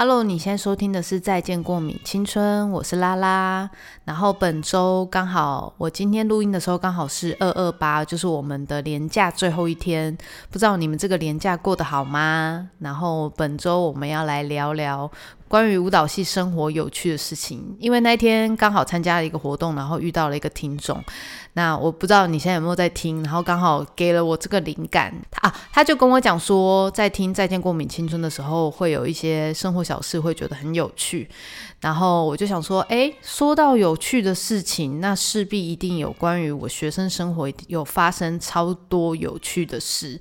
Hello，你现在收听的是《再见过敏青春》，我是拉拉。然后本周刚好，我今天录音的时候刚好是二二八，就是我们的年假最后一天。不知道你们这个年假过得好吗？然后本周我们要来聊聊。关于舞蹈系生活有趣的事情，因为那天刚好参加了一个活动，然后遇到了一个听众。那我不知道你现在有没有在听，然后刚好给了我这个灵感。他啊，他就跟我讲说，在听《再见过敏青春》的时候，会有一些生活小事会觉得很有趣。然后我就想说，哎，说到有趣的事情，那势必一定有关于我学生生活有发生超多有趣的事。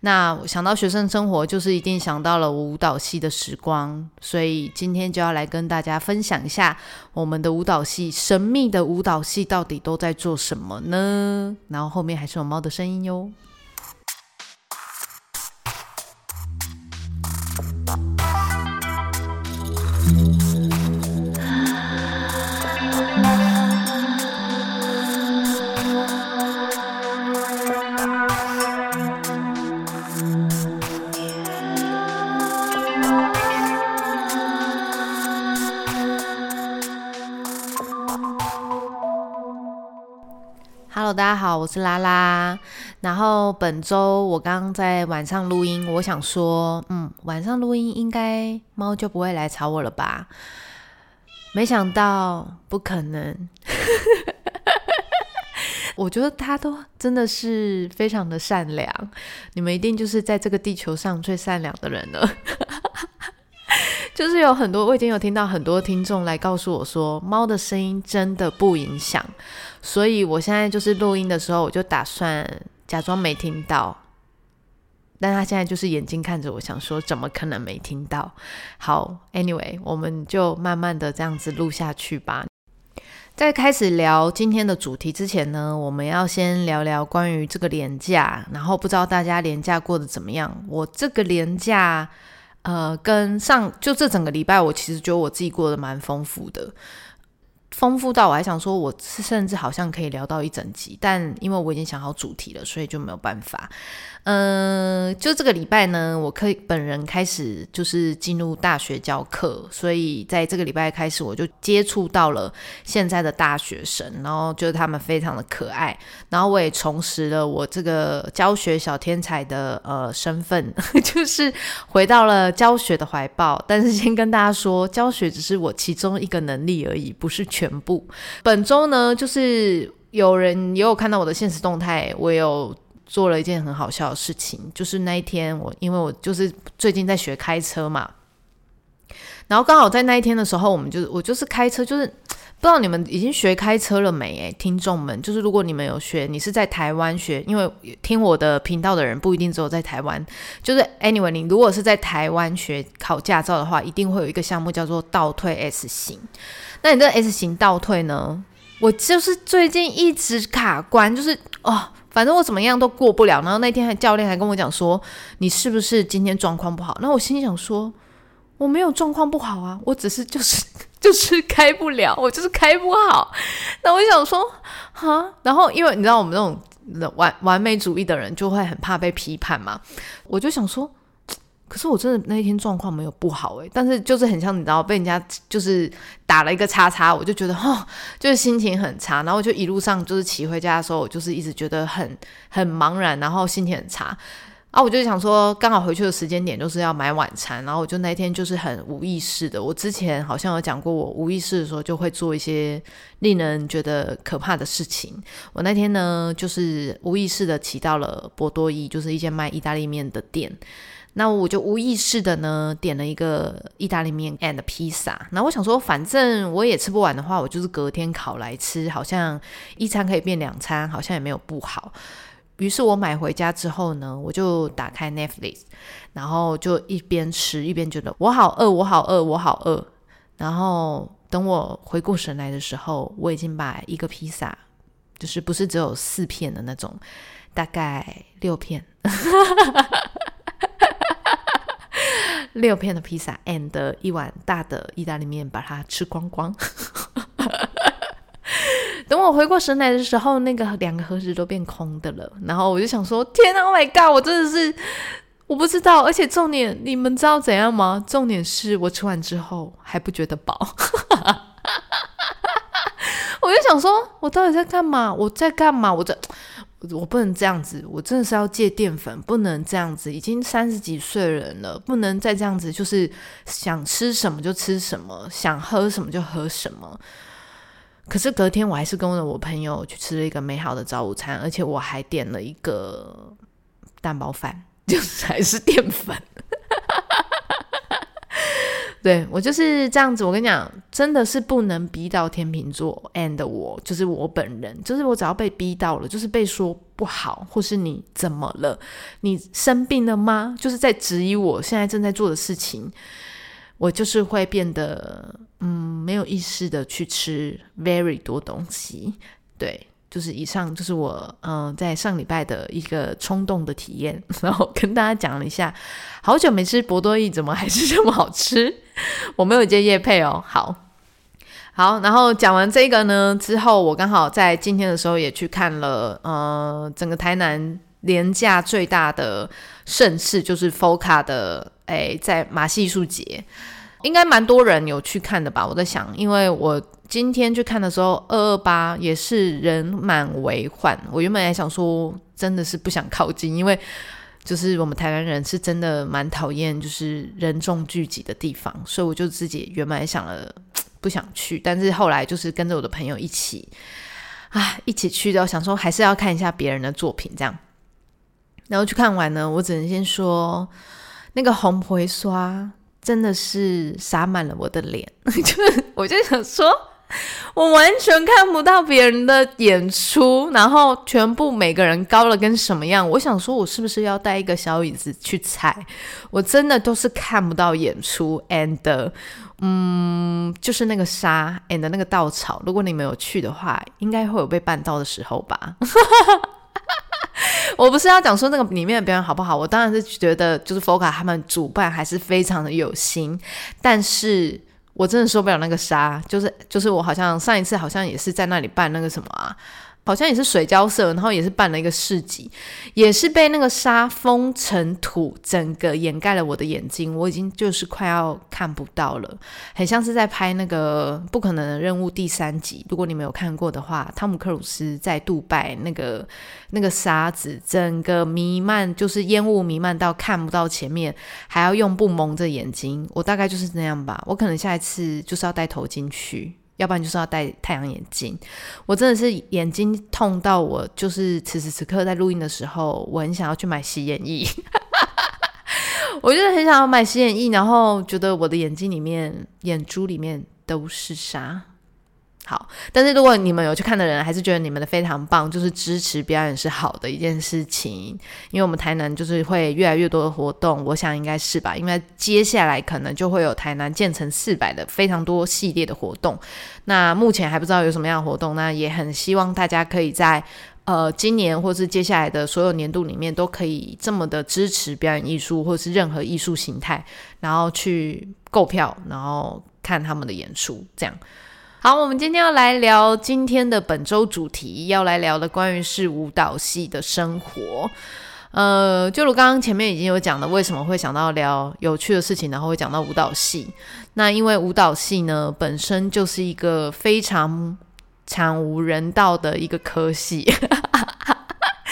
那想到学生生活，就是一定想到了我舞蹈系的时光，所以今天就要来跟大家分享一下我们的舞蹈系神秘的舞蹈系到底都在做什么呢？然后后面还是有猫的声音哟。大家好，我是拉拉。然后本周我刚刚在晚上录音，我想说，嗯，晚上录音应该猫就不会来吵我了吧？没想到不可能。我觉得它都真的是非常的善良，你们一定就是在这个地球上最善良的人了。就是有很多，我已经有听到很多听众来告诉我说，猫的声音真的不影响。所以我现在就是录音的时候，我就打算假装没听到。但他现在就是眼睛看着我，想说怎么可能没听到？好，Anyway，我们就慢慢的这样子录下去吧。在开始聊今天的主题之前呢，我们要先聊聊关于这个廉价。然后不知道大家廉价过得怎么样？我这个廉价。呃，跟上就这整个礼拜，我其实觉得我自己过得蛮丰富的。丰富到我还想说，我甚至好像可以聊到一整集，但因为我已经想好主题了，所以就没有办法。嗯，就这个礼拜呢，我可以本人开始就是进入大学教课，所以在这个礼拜开始，我就接触到了现在的大学生，然后觉得他们非常的可爱，然后我也重拾了我这个教学小天才的呃身份，就是回到了教学的怀抱。但是先跟大家说，教学只是我其中一个能力而已，不是全。全部本周呢，就是有人也有看到我的现实动态，我有做了一件很好笑的事情，就是那一天我因为我就是最近在学开车嘛，然后刚好在那一天的时候，我们就我就是开车，就是不知道你们已经学开车了没？诶，听众们，就是如果你们有学，你是在台湾学，因为听我的频道的人不一定只有在台湾，就是 anyway，你如果是在台湾学考驾照的话，一定会有一个项目叫做倒退 S 型。那你这 S 型倒退呢？我就是最近一直卡关，就是哦，反正我怎么样都过不了。然后那天还教练还跟我讲说，你是不是今天状况不好？那我心里想说，我没有状况不好啊，我只是 就是 就是开不了，我就是开不好。那我想说，哈，然后因为你知道我们那种完完美主义的人就会很怕被批判嘛，我就想说。可是我真的那一天状况没有不好诶，但是就是很像你知道被人家就是打了一个叉叉，我就觉得哈，就是心情很差，然后就一路上就是骑回家的时候，我就是一直觉得很很茫然，然后心情很差啊，我就想说刚好回去的时间点就是要买晚餐，然后我就那天就是很无意识的，我之前好像有讲过，我无意识的时候就会做一些令人觉得可怕的事情。我那天呢就是无意识的骑到了波多伊，就是一间卖意大利面的店。那我就无意识的呢点了一个意大利面 and 披萨。那我想说，反正我也吃不完的话，我就是隔天烤来吃，好像一餐可以变两餐，好像也没有不好。于是我买回家之后呢，我就打开 Netflix，然后就一边吃一边觉得我好饿，我好饿，我好饿。然后等我回过神来的时候，我已经把一个披萨，就是不是只有四片的那种，大概六片。六片的披萨，and 一碗大的意大利面，把它吃光光。等我回过神来的时候，那个两个盒子都变空的了。然后我就想说：天啊，Oh my god！我真的是，我不知道，而且重点，你们知道怎样吗？重点是我吃完之后还不觉得饱，我就想说，我到底在干嘛？我在干嘛？我在，我不能这样子，我真的是要戒淀粉，不能这样子。已经三十几岁人了，不能再这样子，就是想吃什么就吃什么，想喝什么就喝什么。可是隔天我还是跟着我朋友去吃了一个美好的早午餐，而且我还点了一个蛋包饭。就是还是淀粉，对我就是这样子。我跟你讲，真的是不能逼到天秤座，and 我就是我本人，就是我只要被逼到了，就是被说不好，或是你怎么了，你生病了吗？就是在质疑我现在正在做的事情，我就是会变得嗯没有意识的去吃 very 多东西，对。就是以上就是我嗯在上礼拜的一个冲动的体验，然后跟大家讲了一下，好久没吃博多意，怎么还是这么好吃？我没有接叶配哦，好好，然后讲完这个呢之后，我刚好在今天的时候也去看了，呃，整个台南廉价最大的盛事就是 FOCA 的，哎，在马戏艺术节，应该蛮多人有去看的吧？我在想，因为我。今天去看的时候，二二八也是人满为患。我原本还想说，真的是不想靠近，因为就是我们台湾人是真的蛮讨厌就是人众聚集的地方，所以我就自己原本想了不想去，但是后来就是跟着我的朋友一起啊一起去的，想说还是要看一下别人的作品这样。然后去看完呢，我只能先说那个红回刷真的是洒满了我的脸，就是我就想说。我完全看不到别人的演出，然后全部每个人高了跟什么样？我想说，我是不是要带一个小椅子去踩？我真的都是看不到演出，and 嗯，就是那个沙 and 那个稻草。如果你们有去的话，应该会有被绊到的时候吧？我不是要讲说那个里面的表演好不好？我当然是觉得就是 Foca 他们主办还是非常的有心，但是。我真的受不了那个沙，就是就是我好像上一次好像也是在那里办那个什么啊。好像也是水交社，然后也是办了一个市集，也是被那个沙封成土，整个掩盖了我的眼睛，我已经就是快要看不到了，很像是在拍那个《不可能的任务》第三集。如果你没有看过的话，汤姆克鲁斯在杜拜那个那个沙子，整个弥漫，就是烟雾弥漫到看不到前面，还要用布蒙着眼睛。我大概就是那样吧，我可能下一次就是要戴头巾去。要不然就是要戴太阳眼镜，我真的是眼睛痛到我，就是此时此刻在录音的时候，我很想要去买洗眼液，我就是很想要买洗眼液，然后觉得我的眼睛里面、眼珠里面都是沙。好，但是如果你们有去看的人，还是觉得你们的非常棒，就是支持表演是好的一件事情。因为我们台南就是会越来越多的活动，我想应该是吧。因为接下来可能就会有台南建成四百的非常多系列的活动。那目前还不知道有什么样的活动，那也很希望大家可以在呃今年或是接下来的所有年度里面，都可以这么的支持表演艺术或是任何艺术形态，然后去购票，然后看他们的演出，这样。好，我们今天要来聊今天的本周主题，要来聊的关于是舞蹈系的生活。呃，就如刚刚前面已经有讲的，为什么会想到聊有趣的事情，然后会讲到舞蹈系？那因为舞蹈系呢，本身就是一个非常惨无人道的一个科系。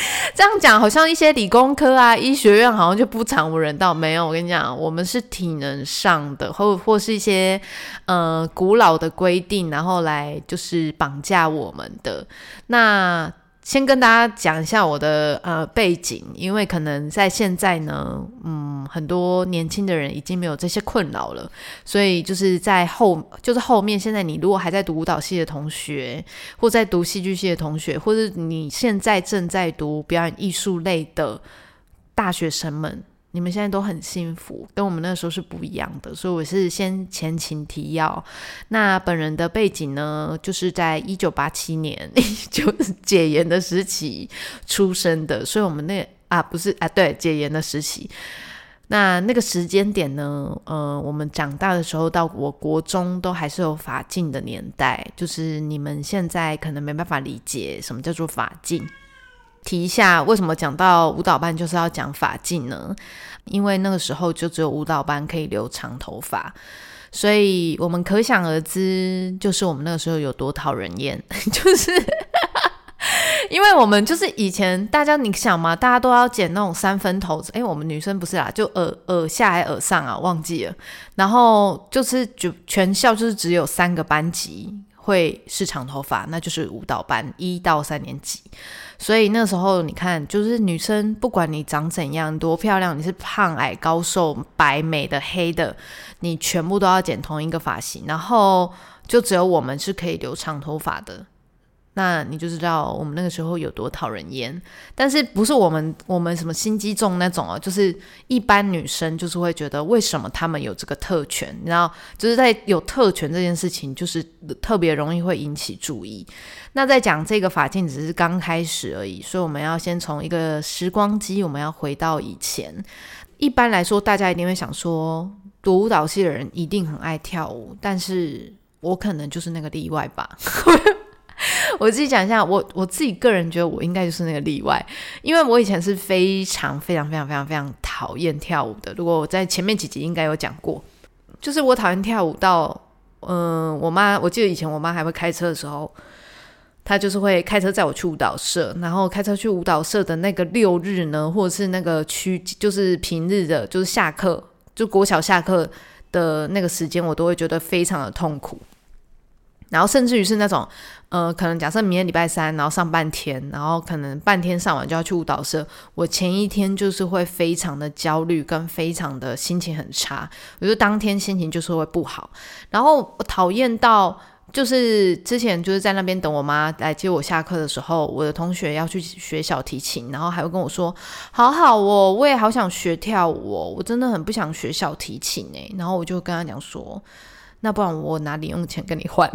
这样讲好像一些理工科啊、医学院好像就不惨无人道。没有，我跟你讲，我们是体能上的，或或是一些呃古老的规定，然后来就是绑架我们的那。先跟大家讲一下我的呃背景，因为可能在现在呢，嗯，很多年轻的人已经没有这些困扰了，所以就是在后，就是后面，现在你如果还在读舞蹈系的同学，或在读戏剧系的同学，或者你现在正在读表演艺术类的大学生们。你们现在都很幸福，跟我们那时候是不一样的，所以我是先前情提要。那本人的背景呢，就是在一九八七年，就是解严的时期出生的，所以我们那啊不是啊，对解严的时期。那那个时间点呢，呃，我们长大的时候到我国中都还是有法禁的年代，就是你们现在可能没办法理解什么叫做法禁。提一下，为什么讲到舞蹈班就是要讲发髻呢？因为那个时候就只有舞蹈班可以留长头发，所以我们可想而知，就是我们那个时候有多讨人厌，就是因为我们就是以前大家你想嘛，大家都要剪那种三分头，哎，我们女生不是啦，就耳耳下还耳上啊，忘记了，然后就是就全校就是只有三个班级。会是长头发，那就是舞蹈班一到三年级。所以那时候你看，就是女生不管你长怎样，多漂亮，你是胖矮高瘦白美的黑的，你全部都要剪同一个发型。然后就只有我们是可以留长头发的。那你就知道我们那个时候有多讨人厌，但是不是我们我们什么心机重那种哦，就是一般女生就是会觉得为什么他们有这个特权，你知道，就是在有特权这件事情，就是特别容易会引起注意。那在讲这个法镜只是刚开始而已，所以我们要先从一个时光机，我们要回到以前。一般来说，大家一定会想说，读舞蹈系的人一定很爱跳舞，但是我可能就是那个例外吧。我自己讲一下，我我自己个人觉得我应该就是那个例外，因为我以前是非常非常非常非常非常讨厌跳舞的。如果我在前面几集应该有讲过，就是我讨厌跳舞到，嗯，我妈我记得以前我妈还会开车的时候，她就是会开车载我去舞蹈社，然后开车去舞蹈社的那个六日呢，或者是那个区，就是平日的，就是下课就国小下课的那个时间，我都会觉得非常的痛苦。然后甚至于是那种，呃，可能假设明天礼拜三，然后上半天，然后可能半天上完就要去舞蹈社，我前一天就是会非常的焦虑，跟非常的心情很差，我觉得当天心情就是会不好。然后我讨厌到，就是之前就是在那边等我妈来接我下课的时候，我的同学要去学小提琴，然后还会跟我说：“好好哦，我也好想学跳舞哦，我真的很不想学小提琴诶。”然后我就跟他讲说。那不然我拿零用钱跟你换，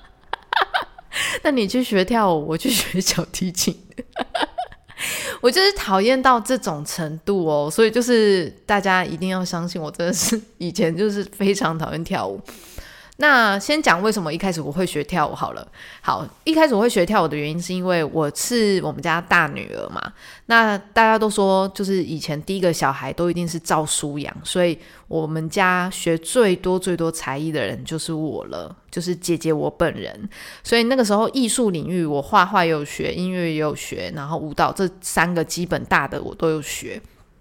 那你去学跳舞，我去学小提琴。我就是讨厌到这种程度哦，所以就是大家一定要相信我，真的是以前就是非常讨厌跳舞。那先讲为什么一开始我会学跳舞好了。好，一开始我会学跳舞的原因是因为我是我们家大女儿嘛。那大家都说，就是以前第一个小孩都一定是照书养，所以我们家学最多最多才艺的人就是我了，就是姐姐我本人。所以那个时候艺术领域，我画画也有学，音乐也有学，然后舞蹈这三个基本大的我都有学。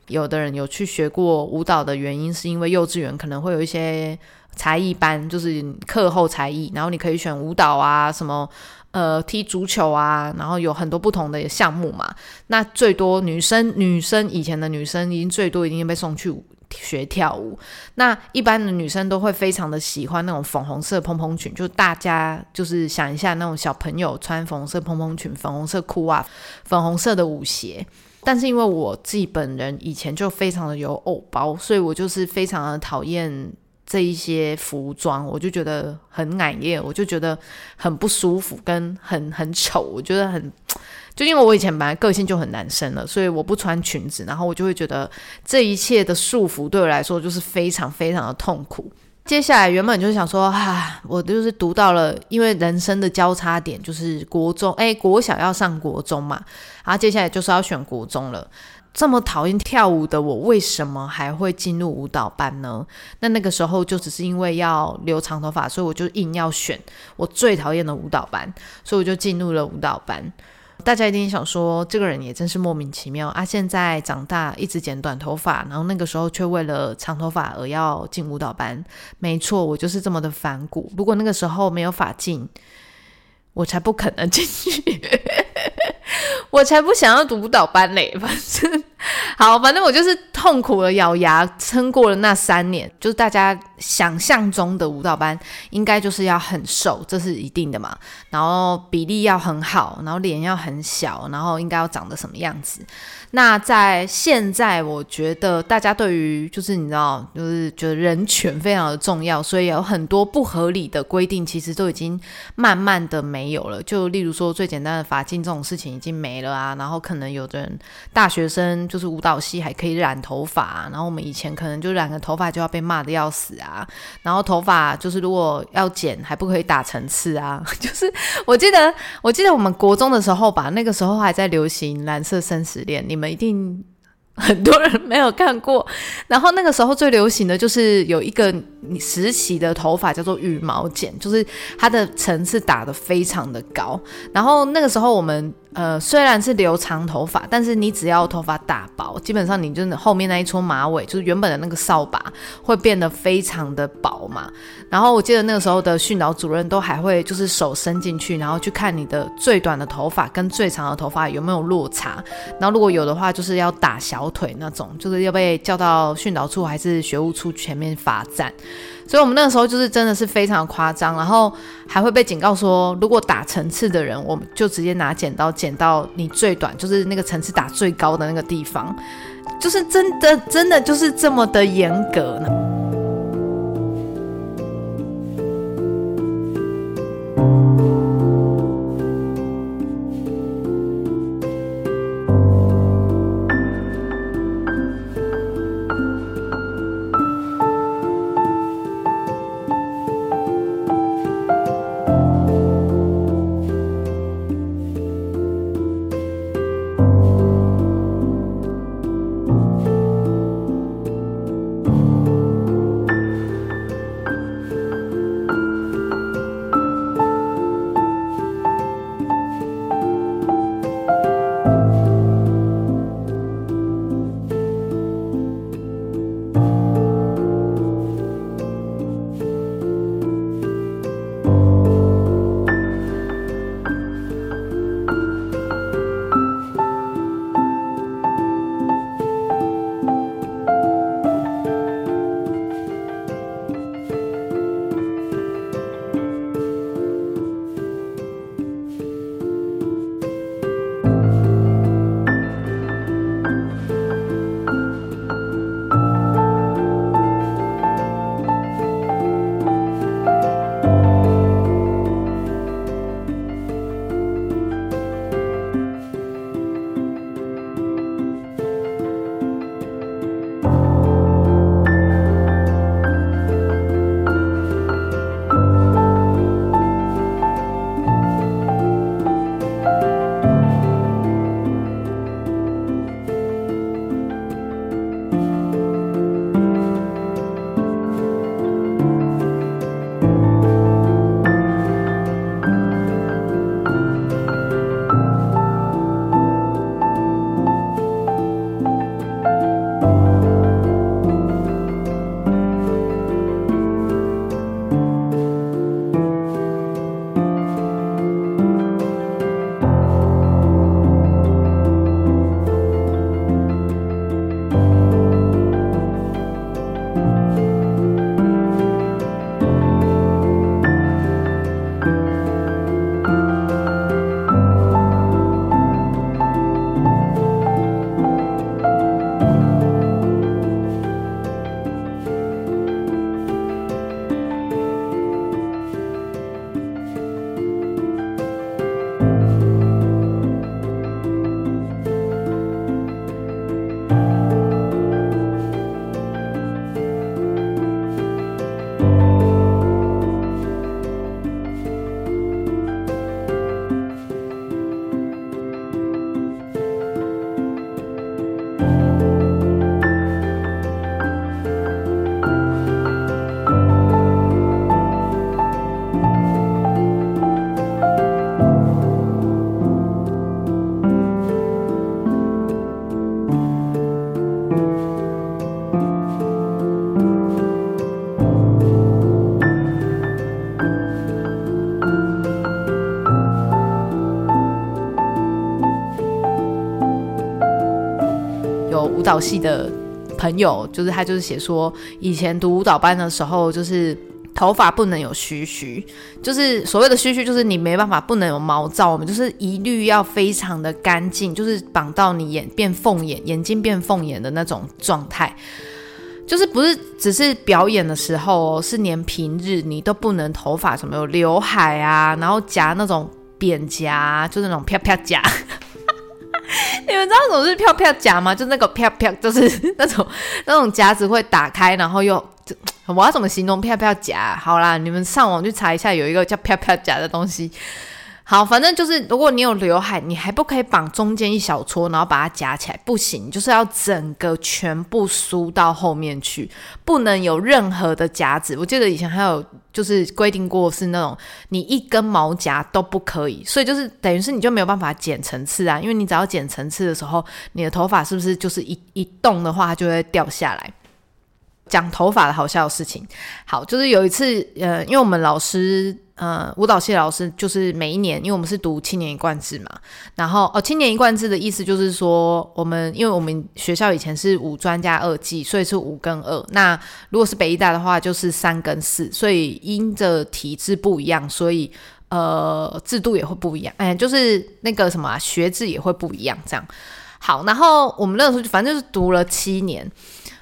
有的人有去学过舞蹈的原因，是因为幼稚园可能会有一些。才艺班就是课后才艺，然后你可以选舞蹈啊，什么呃踢足球啊，然后有很多不同的项目嘛。那最多女生，女生以前的女生已经最多一定被送去学跳舞。那一般的女生都会非常的喜欢那种粉红色蓬蓬裙，就大家就是想一下那种小朋友穿粉红色蓬蓬裙、粉红色裤袜、粉红色的舞鞋。但是因为我自己本人以前就非常的有偶包，所以我就是非常的讨厌。这一些服装，我就觉得很矮艳，我就觉得很不舒服，跟很很丑，我觉得很，就因为我以前本来个性就很男生了，所以我不穿裙子，然后我就会觉得这一切的束缚对我来说就是非常非常的痛苦。接下来原本就是想说，啊，我就是读到了，因为人生的交叉点就是国中，哎，国小要上国中嘛，然后接下来就是要选国中了。这么讨厌跳舞的我，为什么还会进入舞蹈班呢？那那个时候就只是因为要留长头发，所以我就硬要选我最讨厌的舞蹈班，所以我就进入了舞蹈班。大家一定想说，这个人也真是莫名其妙啊！现在长大一直剪短头发，然后那个时候却为了长头发而要进舞蹈班。没错，我就是这么的反骨。如果那个时候没有法进，我才不可能进去。我才不想要读舞蹈班嘞！反正 好，反正我就是痛苦的咬牙撑过了那三年。就是大家想象中的舞蹈班，应该就是要很瘦，这是一定的嘛。然后比例要很好，然后脸要很小，然后应该要长得什么样子？那在现在，我觉得大家对于就是你知道，就是觉得人权非常的重要，所以有很多不合理的规定，其实都已经慢慢的没有了。就例如说最简单的发镜这种事情已经没了啊，然后可能有的人大学生就就是舞蹈系还可以染头。发，然后我们以前可能就染个头发就要被骂的要死啊，然后头发就是如果要剪还不可以打层次啊，就是我记得我记得我们国中的时候吧，那个时候还在流行蓝色生死恋，你们一定。很多人没有看过，然后那个时候最流行的就是有一个实习的头发叫做羽毛剪，就是它的层次打得非常的高，然后那个时候我们。呃，虽然是留长头发，但是你只要头发打薄，基本上你就是后面那一撮马尾，就是原本的那个扫把，会变得非常的薄嘛。然后我记得那个时候的训导主任都还会就是手伸进去，然后去看你的最短的头发跟最长的头发有没有落差。然后如果有的话，就是要打小腿那种，就是要被叫到训导处还是学务处前面罚站。所以我们那个时候就是真的是非常夸张，然后还会被警告说，如果打层次的人，我们就直接拿剪刀剪到你最短，就是那个层次打最高的那个地方，就是真的真的就是这么的严格呢。蹈系的朋友，就是他，就是写说，以前读舞蹈班的时候，就是头发不能有须须，就是所谓的须须，就是你没办法不能有毛躁，我们就是一律要非常的干净，就是绑到你眼变凤眼，眼睛变凤眼的那种状态，就是不是只是表演的时候，是连平日你都不能头发什么有刘海啊，然后夹那种扁夹，就是那种啪啪夹。你们知道什么是飘飘夹吗？就那个飘飘，就是 那种那种夹子会打开，然后又 我要怎么形容飘飘夹？好啦，你们上网去查一下，有一个叫飘飘夹的东西。好，反正就是，如果你有刘海，你还不可以绑中间一小撮，然后把它夹起来，不行，就是要整个全部梳到后面去，不能有任何的夹子。我记得以前还有就是规定过，是那种你一根毛夹都不可以，所以就是等于是你就没有办法剪层次啊，因为你只要剪层次的时候，你的头发是不是就是一一动的话，它就会掉下来。讲头发的好笑的事情，好，就是有一次，呃，因为我们老师，呃，舞蹈系老师，就是每一年，因为我们是读七年一贯制嘛，然后哦，七年一贯制的意思就是说，我们因为我们学校以前是五专加二技，所以是五跟二。那如果是北医大的话，就是三跟四，所以因着体制不一样，所以呃，制度也会不一样，哎，就是那个什么学制也会不一样，这样。好，然后我们那时候反正就是读了七年。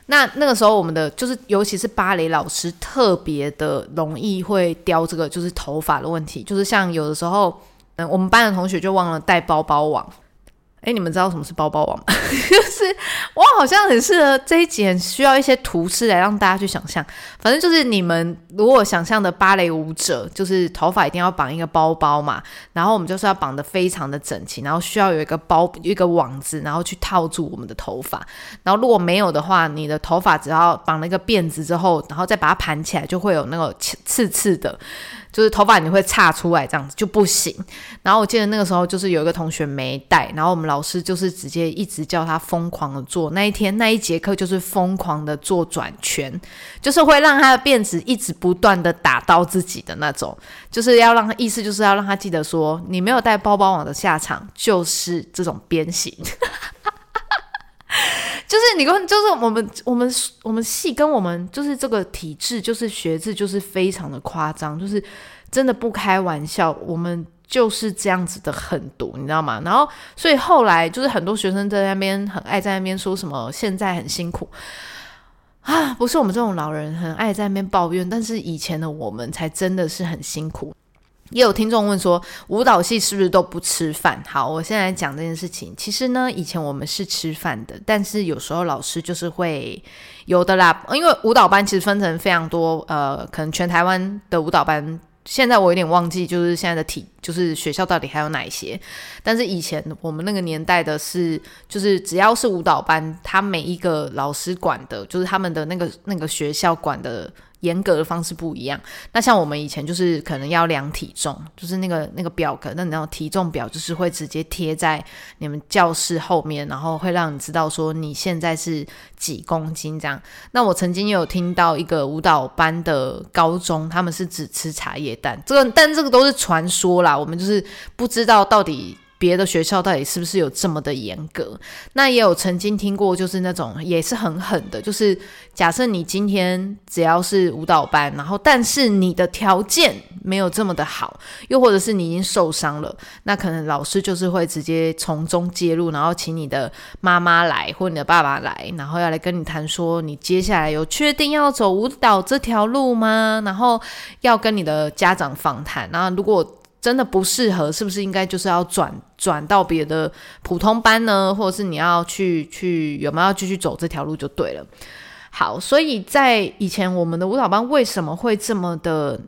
那那个时候，我们的就是，尤其是芭蕾老师，特别的容易会雕这个，就是头发的问题。就是像有的时候，嗯，我们班的同学就忘了带包包网。哎，你们知道什么是包包网吗？就是我好像很适合这一集，需要一些图示来让大家去想象。反正就是你们如果想象的芭蕾舞者，就是头发一定要绑一个包包嘛，然后我们就是要绑的非常的整齐，然后需要有一个包一个网子，然后去套住我们的头发。然后如果没有的话，你的头发只要绑了一个辫子之后，然后再把它盘起来，就会有那个刺刺的。就是头发你会岔出来这样子就不行。然后我记得那个时候就是有一个同学没带，然后我们老师就是直接一直叫他疯狂的做。那一天那一节课就是疯狂的做转圈，就是会让他的辫子一直不断的打到自己的那种，就是要让他意思就是要让他记得说，你没有带包包网的下场就是这种鞭刑。就是你跟就是我们我们我们系跟我们就是这个体制就是学制就是非常的夸张，就是真的不开玩笑，我们就是这样子的狠毒，你知道吗？然后所以后来就是很多学生在那边很爱在那边说什么现在很辛苦啊，不是我们这种老人很爱在那边抱怨，但是以前的我们才真的是很辛苦。也有听众问说，舞蹈系是不是都不吃饭？好，我现在讲这件事情。其实呢，以前我们是吃饭的，但是有时候老师就是会有的啦。因为舞蹈班其实分成非常多，呃，可能全台湾的舞蹈班，现在我有点忘记，就是现在的体，就是学校到底还有哪一些。但是以前我们那个年代的是，就是只要是舞蹈班，他每一个老师管的，就是他们的那个那个学校管的。严格的方式不一样。那像我们以前就是可能要量体重，就是那个那个表格，那那种体重表就是会直接贴在你们教室后面，然后会让你知道说你现在是几公斤这样。那我曾经有听到一个舞蹈班的高中，他们是只吃茶叶蛋，这个但这个都是传说啦，我们就是不知道到底。别的学校到底是不是有这么的严格？那也有曾经听过，就是那种也是很狠的，就是假设你今天只要是舞蹈班，然后但是你的条件没有这么的好，又或者是你已经受伤了，那可能老师就是会直接从中介入，然后请你的妈妈来或你的爸爸来，然后要来跟你谈说，你接下来有确定要走舞蹈这条路吗？然后要跟你的家长访谈，然后如果。真的不适合，是不是应该就是要转转到别的普通班呢？或者是你要去去有没有要继续走这条路就对了。好，所以在以前我们的舞蹈班为什么会这么的？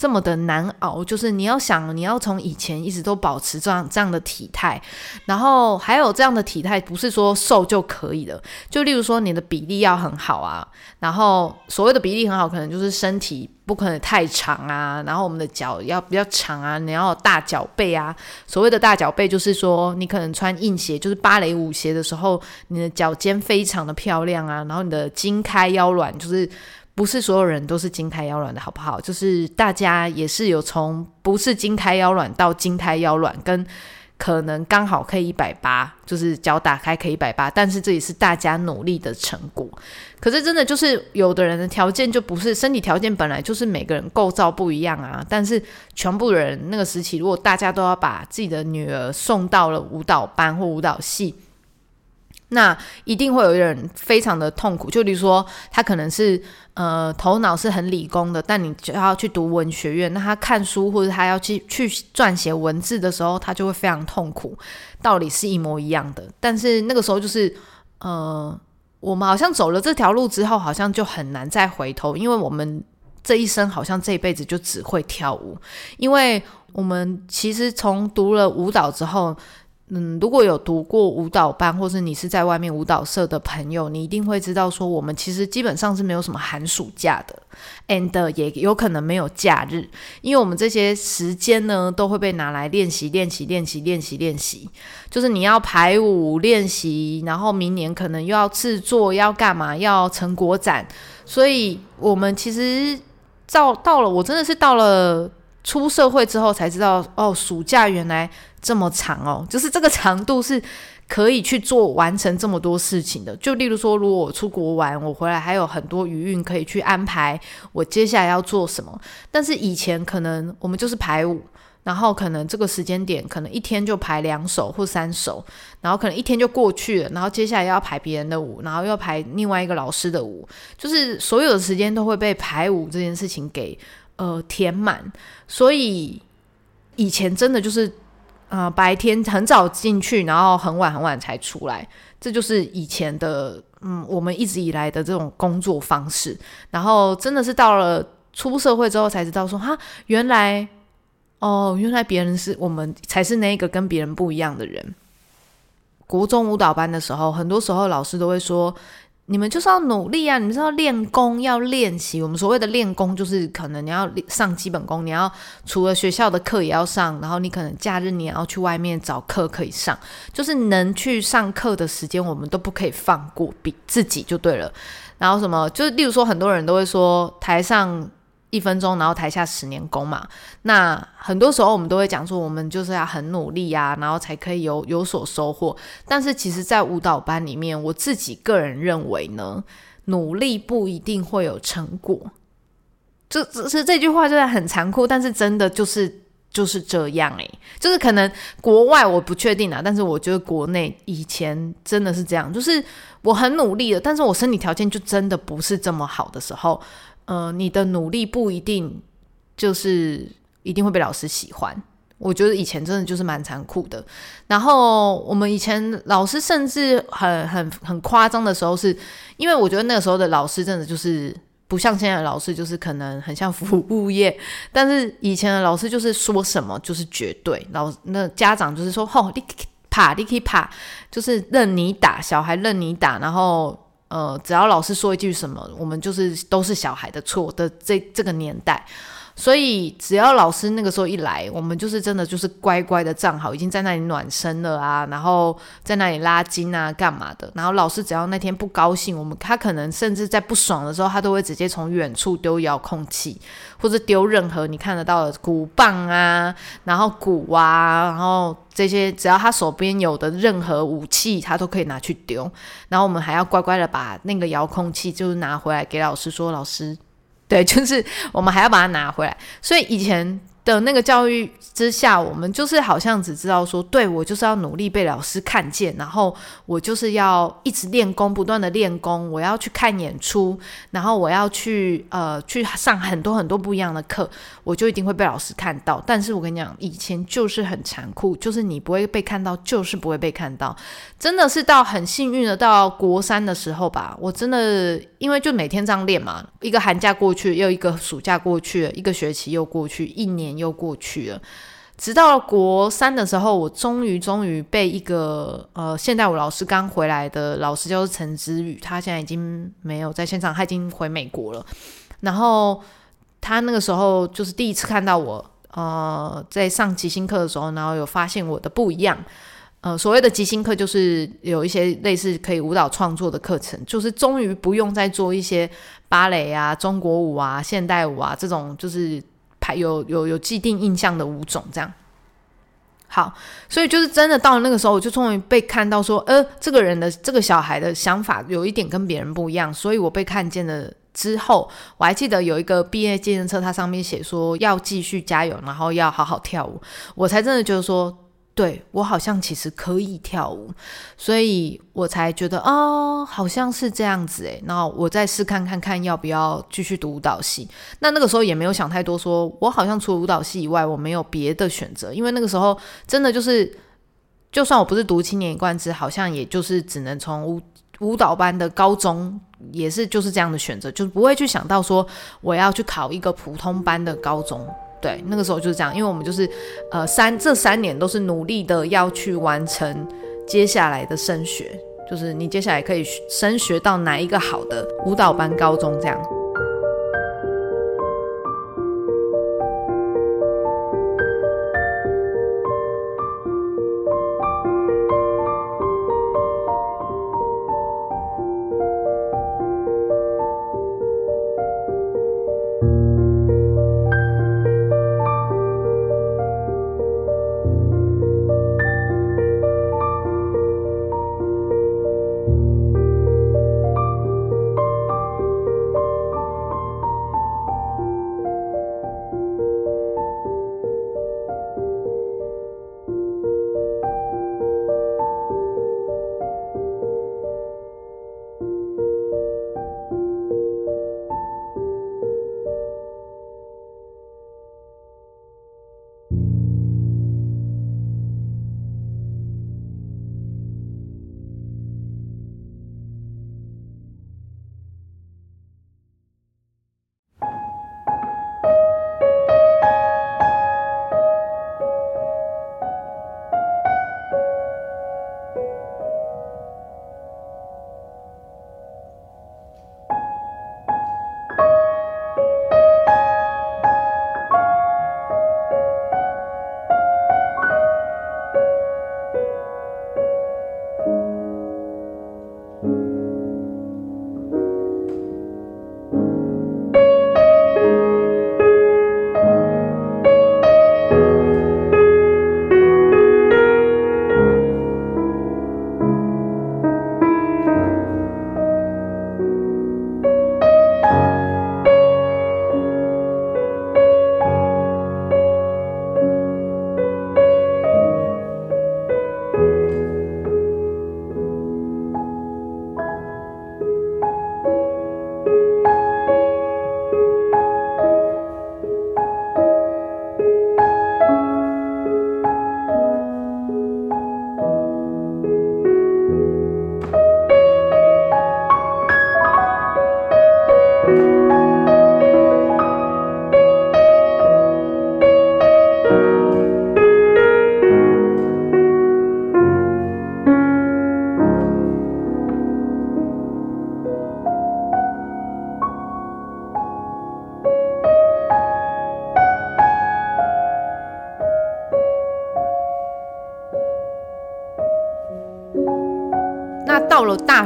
这么的难熬，就是你要想，你要从以前一直都保持这样这样的体态，然后还有这样的体态，不是说瘦就可以了。就例如说，你的比例要很好啊，然后所谓的比例很好，可能就是身体不可能太长啊，然后我们的脚要比较长啊，你要大脚背啊。所谓的大脚背，就是说你可能穿硬鞋，就是芭蕾舞鞋的时候，你的脚尖非常的漂亮啊，然后你的筋开腰软，就是。不是所有人都是筋开腰软的，好不好？就是大家也是有从不是筋开腰软到筋开腰软，跟可能刚好可以一百八，就是脚打开可以一百八，但是这也是大家努力的成果。可是真的就是有的人的条件就不是身体条件本来就是每个人构造不一样啊。但是全部人那个时期，如果大家都要把自己的女儿送到了舞蹈班或舞蹈系。那一定会有人非常的痛苦，就比如说他可能是呃头脑是很理工的，但你就要去读文学院，那他看书或者他要去去撰写文字的时候，他就会非常痛苦。道理是一模一样的，但是那个时候就是呃，我们好像走了这条路之后，好像就很难再回头，因为我们这一生好像这一辈子就只会跳舞，因为我们其实从读了舞蹈之后。嗯，如果有读过舞蹈班，或是你是在外面舞蹈社的朋友，你一定会知道说，我们其实基本上是没有什么寒暑假的，and 也有可能没有假日，因为我们这些时间呢，都会被拿来练习、练习、练习、练习、练习，就是你要排舞练习，然后明年可能又要制作，要干嘛，要成果展，所以我们其实到到了，我真的是到了出社会之后才知道，哦，暑假原来。这么长哦，就是这个长度是可以去做完成这么多事情的。就例如说，如果我出国玩，我回来还有很多余韵可以去安排我接下来要做什么。但是以前可能我们就是排舞，然后可能这个时间点可能一天就排两首或三首，然后可能一天就过去了，然后接下来要排别人的舞，然后又排另外一个老师的舞，就是所有的时间都会被排舞这件事情给呃填满。所以以前真的就是。啊，白天很早进去，然后很晚很晚才出来，这就是以前的，嗯，我们一直以来的这种工作方式。然后真的是到了出社会之后才知道，说哈，原来，哦，原来别人是我们才是那个跟别人不一样的人。国中舞蹈班的时候，很多时候老师都会说。你们就是要努力啊！你们是要练功，要练习。我们所谓的练功，就是可能你要上基本功，你要除了学校的课也要上，然后你可能假日你也要去外面找课可以上，就是能去上课的时间，我们都不可以放过比自己就对了。然后什么，就是例如说，很多人都会说台上。一分钟，然后台下十年功嘛。那很多时候我们都会讲说，我们就是要很努力啊，然后才可以有有所收获。但是其实，在舞蹈班里面，我自己个人认为呢，努力不一定会有成果。这只是这句话，真的很残酷，但是真的就是就是这样诶，就是可能国外我不确定啊，但是我觉得国内以前真的是这样，就是我很努力的，但是我身体条件就真的不是这么好的时候。呃，你的努力不一定就是一定会被老师喜欢。我觉得以前真的就是蛮残酷的。然后我们以前老师甚至很很很夸张的时候，是因为我觉得那个时候的老师真的就是不像现在的老师，就是可能很像服务业。但是以前的老师就是说什么就是绝对，老那家长就是说，吼，你怕，你可以怕，就是任你打，小孩任你打，然后。呃，只要老师说一句什么，我们就是都是小孩的错的这这个年代。所以，只要老师那个时候一来，我们就是真的就是乖乖的站好，已经在那里暖身了啊，然后在那里拉筋啊，干嘛的。然后老师只要那天不高兴，我们他可能甚至在不爽的时候，他都会直接从远处丢遥控器，或者丢任何你看得到的鼓棒啊，然后鼓啊，然后这些只要他手边有的任何武器，他都可以拿去丢。然后我们还要乖乖的把那个遥控器就是拿回来给老师说，老师。对，就是我们还要把它拿回来，所以以前。的那个教育之下，我们就是好像只知道说，对我就是要努力被老师看见，然后我就是要一直练功，不断的练功，我要去看演出，然后我要去呃去上很多很多不一样的课，我就一定会被老师看到。但是我跟你讲，以前就是很残酷，就是你不会被看到，就是不会被看到。真的是到很幸运的到国三的时候吧，我真的因为就每天这样练嘛，一个寒假过去，又一个暑假过去，一个学期又过去，一年。又过去了，直到国三的时候，我终于终于被一个呃现代舞老师刚回来的老师，叫做陈之宇，他现在已经没有在现场，他已经回美国了。然后他那个时候就是第一次看到我，呃，在上即兴课的时候，然后有发现我的不一样。呃，所谓的即兴课就是有一些类似可以舞蹈创作的课程，就是终于不用再做一些芭蕾啊、中国舞啊、现代舞啊这种，就是。有有有既定印象的五种，这样好，所以就是真的到了那个时候，我就终于被看到说，呃，这个人的这个小孩的想法有一点跟别人不一样，所以我被看见了之后，我还记得有一个毕业纪念册，它上面写说要继续加油，然后要好好跳舞，我才真的觉得说。对我好像其实可以跳舞，所以我才觉得哦，好像是这样子诶。那我再试看看看要不要继续读舞蹈系。那那个时候也没有想太多，说我好像除了舞蹈系以外，我没有别的选择，因为那个时候真的就是，就算我不是读青年一贯制，好像也就是只能从舞舞蹈班的高中。也是就是这样的选择，就是不会去想到说我要去考一个普通班的高中。对，那个时候就是这样，因为我们就是呃三这三年都是努力的要去完成接下来的升学，就是你接下来可以升学到哪一个好的舞蹈班高中这样。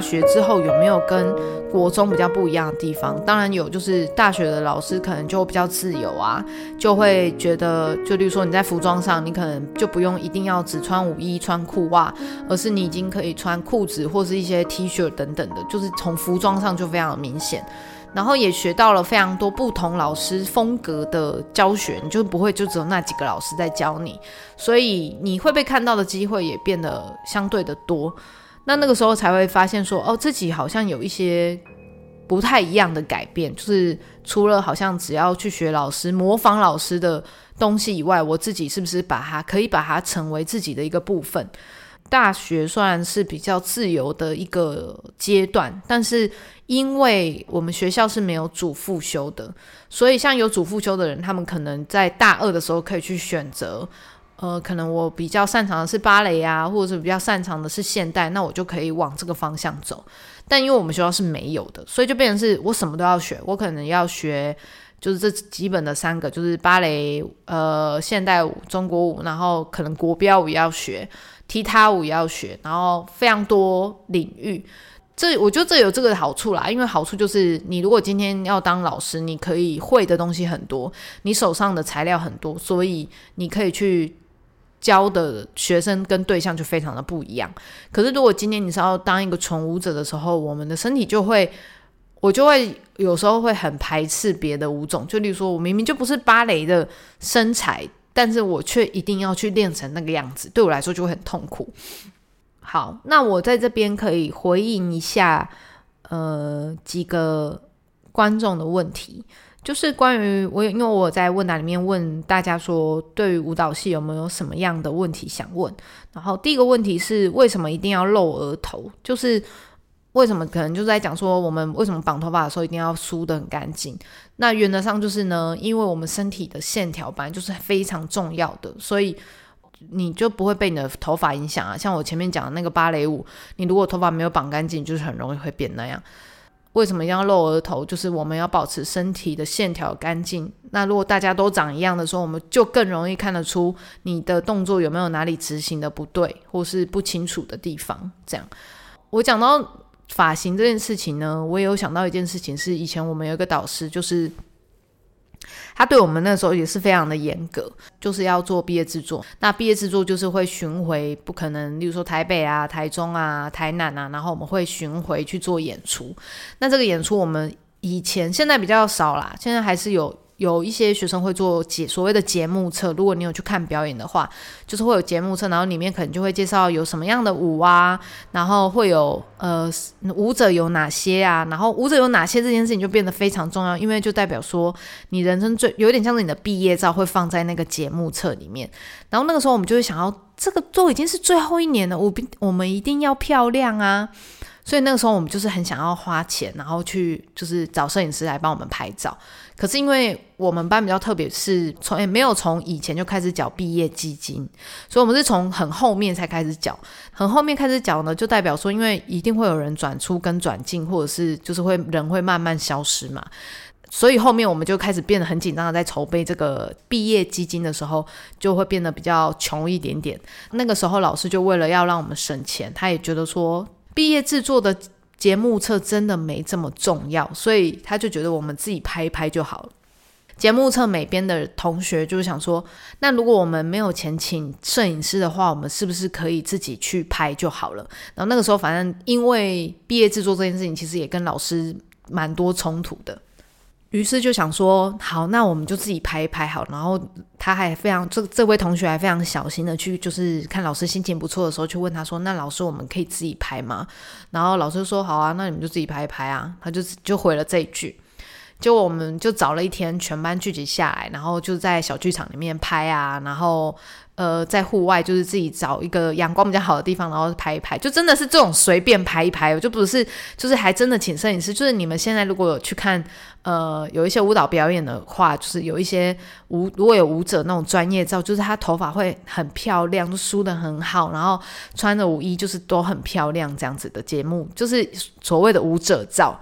学之后有没有跟国中比较不一样的地方？当然有，就是大学的老师可能就比较自由啊，就会觉得，就例如说你在服装上，你可能就不用一定要只穿舞衣、穿裤袜，而是你已经可以穿裤子或是一些 T 恤等等的，就是从服装上就非常明显。然后也学到了非常多不同老师风格的教学，你就不会就只有那几个老师在教你，所以你会被看到的机会也变得相对的多。那那个时候才会发现说，哦，自己好像有一些不太一样的改变，就是除了好像只要去学老师、模仿老师的东西以外，我自己是不是把它可以把它成为自己的一个部分？大学虽然是比较自由的一个阶段，但是因为我们学校是没有主副修的，所以像有主副修的人，他们可能在大二的时候可以去选择。呃，可能我比较擅长的是芭蕾啊，或者是比较擅长的是现代，那我就可以往这个方向走。但因为我们学校是没有的，所以就变成是我什么都要学。我可能要学，就是这基本的三个，就是芭蕾、呃，现代舞、中国舞，然后可能国标舞也要学，踢踏舞也要学，然后非常多领域。这我觉得这有这个好处啦，因为好处就是你如果今天要当老师，你可以会的东西很多，你手上的材料很多，所以你可以去。教的学生跟对象就非常的不一样。可是如果今天你是要当一个纯舞者的时候，我们的身体就会，我就会有时候会很排斥别的舞种。就例如说，我明明就不是芭蕾的身材，但是我却一定要去练成那个样子，对我来说就会很痛苦。好，那我在这边可以回应一下，呃，几个观众的问题，就是关于我，因为我在问答里面问大家说，对于舞蹈系有没有什么样的问题想问？然后第一个问题是，为什么一定要露额头？就是为什么可能就是在讲说，我们为什么绑头发的时候一定要梳得很干净？那原则上就是呢，因为我们身体的线条本来就是非常重要的，所以。你就不会被你的头发影响啊？像我前面讲的那个芭蕾舞，你如果头发没有绑干净，就是很容易会变那样。为什么要露额头？就是我们要保持身体的线条干净。那如果大家都长一样的时候，我们就更容易看得出你的动作有没有哪里执行的不对，或是不清楚的地方。这样，我讲到发型这件事情呢，我也有想到一件事情，是以前我们有一个导师，就是。他对我们那时候也是非常的严格，就是要做毕业制作。那毕业制作就是会巡回，不可能，例如说台北啊、台中啊、台南啊，然后我们会巡回去做演出。那这个演出我们以前现在比较少啦，现在还是有。有一些学生会做节所谓的节目册，如果你有去看表演的话，就是会有节目册，然后里面可能就会介绍有什么样的舞啊，然后会有呃舞者有哪些啊，然后舞者有哪些这件事情就变得非常重要，因为就代表说你人生最有点像是你的毕业照会放在那个节目册里面，然后那个时候我们就会想要这个都已经是最后一年了，我我们一定要漂亮啊。所以那个时候我们就是很想要花钱，然后去就是找摄影师来帮我们拍照。可是因为我们班比较特别，是从也没有从以前就开始缴毕业基金，所以我们是从很后面才开始缴。很后面开始缴呢，就代表说，因为一定会有人转出跟转进，或者是就是会人会慢慢消失嘛。所以后面我们就开始变得很紧张的，在筹备这个毕业基金的时候，就会变得比较穷一点点。那个时候老师就为了要让我们省钱，他也觉得说。毕业制作的节目册真的没这么重要，所以他就觉得我们自己拍一拍就好了。节目册每边的同学就是想说，那如果我们没有钱请摄影师的话，我们是不是可以自己去拍就好了？然后那个时候，反正因为毕业制作这件事情，其实也跟老师蛮多冲突的。于是就想说，好，那我们就自己拍一拍好。然后他还非常这这位同学还非常小心的去，就是看老师心情不错的时候，去问他说：“那老师，我们可以自己拍吗？”然后老师说：“好啊，那你们就自己拍一拍啊。”他就就回了这一句。就我们就找了一天，全班聚集下来，然后就在小剧场里面拍啊，然后。呃，在户外就是自己找一个阳光比较好的地方，然后拍一拍，就真的是这种随便拍一拍，就不是，就是还真的请摄影师。就是你们现在如果有去看，呃，有一些舞蹈表演的话，就是有一些舞，如果有舞者那种专业照，就是他头发会很漂亮，就梳的很好，然后穿的舞衣就是都很漂亮，这样子的节目，就是所谓的舞者照。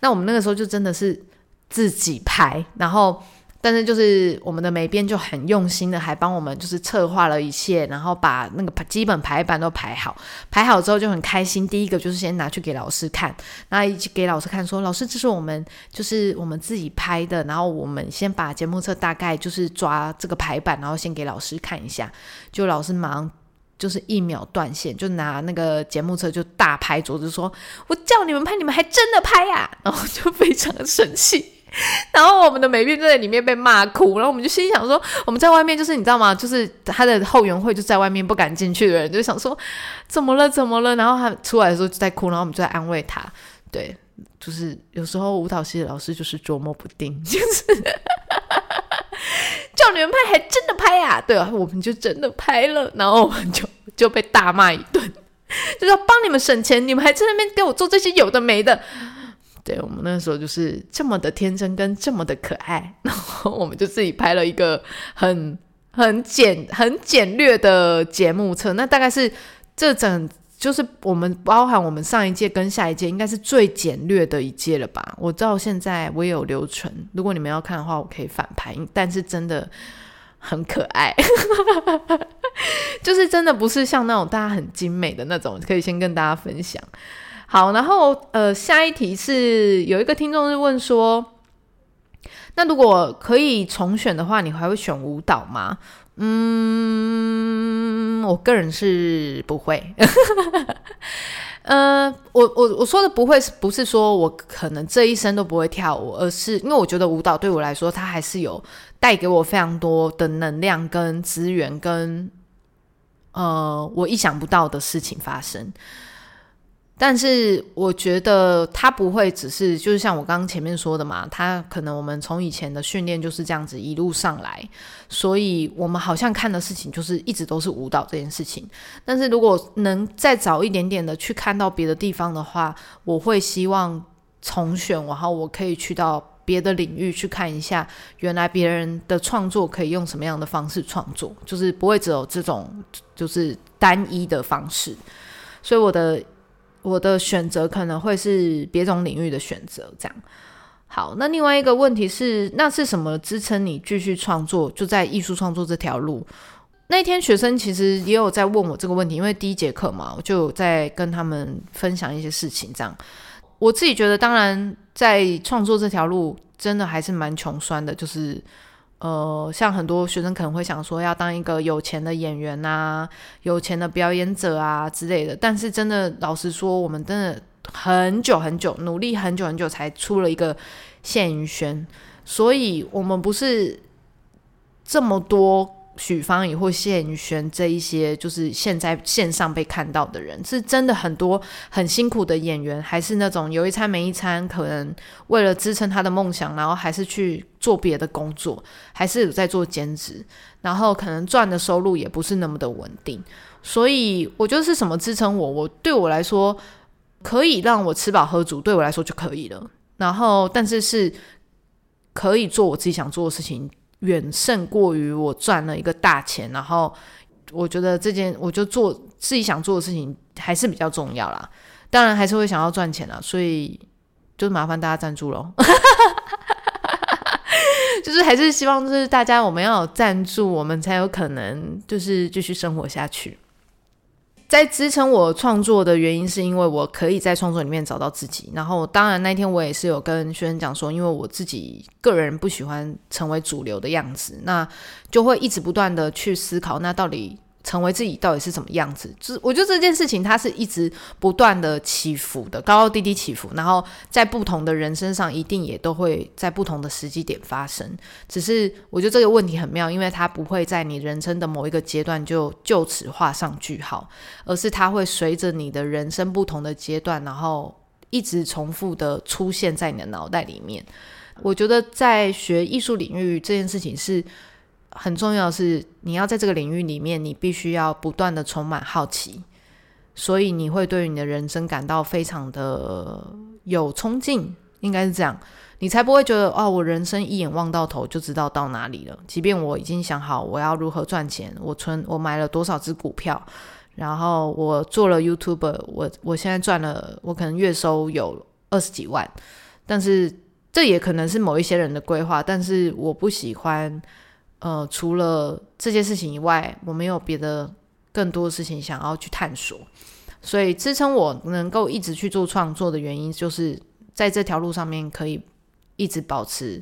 那我们那个时候就真的是自己拍，然后。但是就是我们的美编就很用心的，还帮我们就是策划了一切，然后把那个基本排版都排好，排好之后就很开心。第一个就是先拿去给老师看，然后一起给老师看，说老师这是我们就是我们自己拍的，然后我们先把节目册大概就是抓这个排版，然后先给老师看一下。就老师忙就是一秒断线，就拿那个节目册就大拍桌子说：“我叫你们拍，你们还真的拍呀！”然后就非常生气。然后我们的美编就在里面被骂哭，然后我们就心想说，我们在外面就是你知道吗？就是他的后援会就在外面不敢进去的人就想说，怎么了？怎么了？然后他出来的时候就在哭，然后我们就在安慰他。对，就是有时候舞蹈系的老师就是捉摸不定，就是叫你们拍还真的拍呀？对啊，我们就真的拍了，然后我们就就被大骂一顿，就说帮你们省钱，你们还在那边给我做这些有的没的。对我们那时候就是这么的天真跟这么的可爱，然后我们就自己拍了一个很很简很简略的节目册，那大概是这整就是我们包含我们上一届跟下一届应该是最简略的一届了吧？我到现在我也有留存，如果你们要看的话，我可以反拍，但是真的很可爱，就是真的不是像那种大家很精美的那种，可以先跟大家分享。好，然后呃，下一题是有一个听众是问说，那如果可以重选的话，你还会选舞蹈吗？嗯，我个人是不会。呃，我我我说的不会是不是说我可能这一生都不会跳舞，而是因为我觉得舞蹈对我来说，它还是有带给我非常多的能量跟资源，跟呃我意想不到的事情发生。但是我觉得他不会只是就是像我刚刚前面说的嘛，他可能我们从以前的训练就是这样子一路上来，所以我们好像看的事情就是一直都是舞蹈这件事情。但是如果能再早一点点的去看到别的地方的话，我会希望重选，然后我可以去到别的领域去看一下，原来别人的创作可以用什么样的方式创作，就是不会只有这种就是单一的方式。所以我的。我的选择可能会是别种领域的选择，这样。好，那另外一个问题是，那是什么支撑你继续创作？就在艺术创作这条路。那天学生其实也有在问我这个问题，因为第一节课嘛，我就在跟他们分享一些事情。这样，我自己觉得，当然在创作这条路，真的还是蛮穷酸的，就是。呃，像很多学生可能会想说要当一个有钱的演员呐，有钱的表演者啊之类的。但是真的，老实说，我们真的很久很久努力很久很久才出了一个谢云轩，所以我们不是这么多。许芳宜或谢宇轩这一些，就是现在线上被看到的人，是真的很多很辛苦的演员，还是那种有一餐没一餐，可能为了支撑他的梦想，然后还是去做别的工作，还是在做兼职，然后可能赚的收入也不是那么的稳定。所以我觉得是什么支撑我？我对我来说，可以让我吃饱喝足，对我来说就可以了。然后，但是是可以做我自己想做的事情。远胜过于我赚了一个大钱，然后我觉得这件我就做自己想做的事情还是比较重要啦。当然还是会想要赚钱啦，所以就麻烦大家赞助喽。就是还是希望就是大家我们要有赞助，我们才有可能就是继续生活下去。在支撑我创作的原因，是因为我可以在创作里面找到自己。然后，当然那天我也是有跟学生讲说，因为我自己个人不喜欢成为主流的样子，那就会一直不断的去思考，那到底。成为自己到底是什么样子？就是我觉得这件事情它是一直不断的起伏的，高高低低起伏，然后在不同的人身上一定也都会在不同的时机点发生。只是我觉得这个问题很妙，因为它不会在你人生的某一个阶段就就此画上句号，而是它会随着你的人生不同的阶段，然后一直重复的出现在你的脑袋里面。我觉得在学艺术领域这件事情是。很重要的是，你要在这个领域里面，你必须要不断的充满好奇，所以你会对你的人生感到非常的有冲劲，应该是这样，你才不会觉得哦，我人生一眼望到头就知道到哪里了。即便我已经想好我要如何赚钱，我存我买了多少只股票，然后我做了 YouTube，我我现在赚了，我可能月收有二十几万，但是这也可能是某一些人的规划，但是我不喜欢。呃，除了这件事情以外，我没有别的更多的事情想要去探索，所以支撑我能够一直去做创作的原因，就是在这条路上面可以一直保持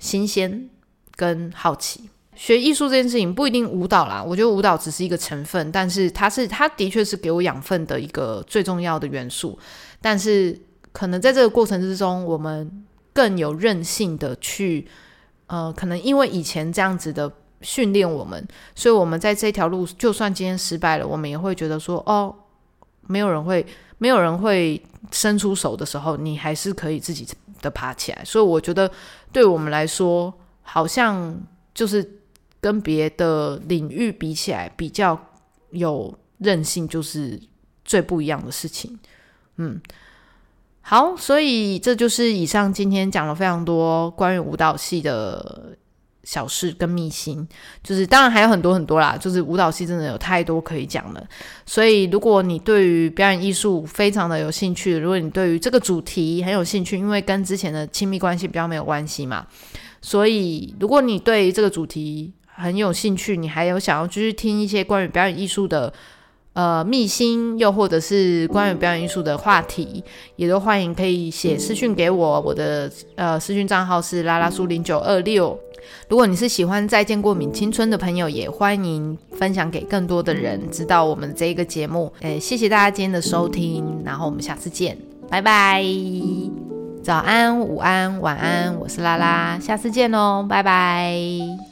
新鲜跟好奇。学艺术这件事情不一定舞蹈啦，我觉得舞蹈只是一个成分，但是它是它的确是给我养分的一个最重要的元素。但是可能在这个过程之中，我们更有韧性的去。呃，可能因为以前这样子的训练我们，所以我们在这条路，就算今天失败了，我们也会觉得说，哦，没有人会，没有人会伸出手的时候，你还是可以自己的爬起来。所以我觉得，对我们来说，好像就是跟别的领域比起来，比较有韧性，就是最不一样的事情。嗯。好，所以这就是以上今天讲了非常多关于舞蹈系的小事跟秘辛，就是当然还有很多很多啦，就是舞蹈系真的有太多可以讲了。所以如果你对于表演艺术非常的有兴趣，如果你对于这个主题很有兴趣，因为跟之前的亲密关系比较没有关系嘛，所以如果你对于这个主题很有兴趣，你还有想要继续听一些关于表演艺术的。呃秘辛，又或者是关于表演艺术的话题，也都欢迎可以写私讯给我，我的呃私讯账号是拉拉苏零九二六。如果你是喜欢《再见过敏青春》的朋友，也欢迎分享给更多的人知道我们这一个节目。诶，谢谢大家今天的收听，然后我们下次见，拜拜。早安，午安，晚安，我是拉拉，下次见喽，拜拜。